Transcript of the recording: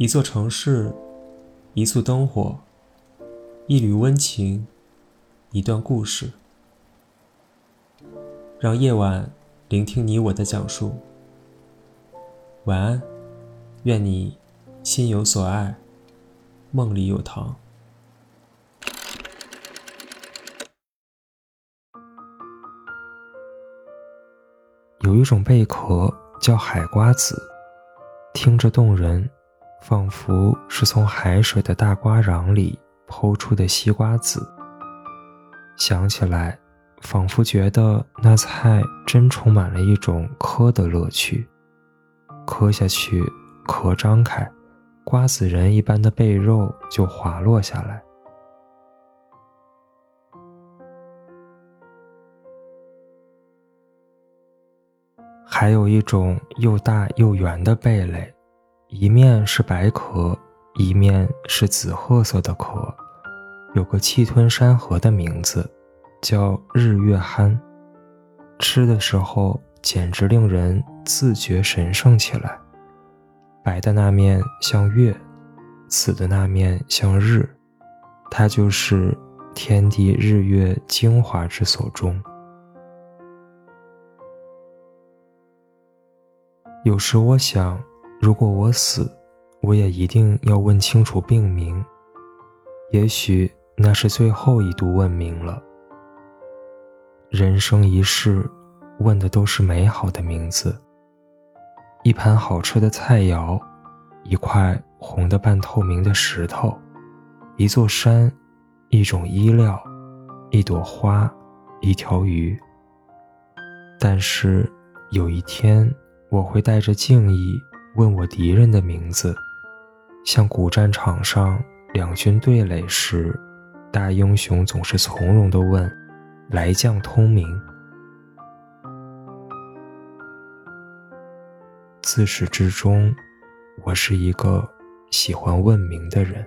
一座城市，一簇灯火，一缕温情，一段故事。让夜晚聆听你我的讲述。晚安，愿你心有所爱，梦里有糖。有一种贝壳叫海瓜子，听着动人。仿佛是从海水的大瓜瓤里剖出的西瓜籽，想起来，仿佛觉得那菜真充满了一种磕的乐趣。磕下去，壳张开，瓜子仁一般的贝肉就滑落下来。还有一种又大又圆的贝类。一面是白壳，一面是紫褐色的壳，有个气吞山河的名字，叫日月憨。吃的时候简直令人自觉神圣起来。白的那面像月，紫的那面像日，它就是天地日月精华之所钟。有时我想。如果我死，我也一定要问清楚病名。也许那是最后一度问名了。人生一世，问的都是美好的名字。一盘好吃的菜肴，一块红的半透明的石头，一座山，一种衣料，一朵花，一条鱼。但是有一天，我会带着敬意。问我敌人的名字，像古战场上两军对垒时，大英雄总是从容地问：“来将通名。”自始至终，我是一个喜欢问名的人。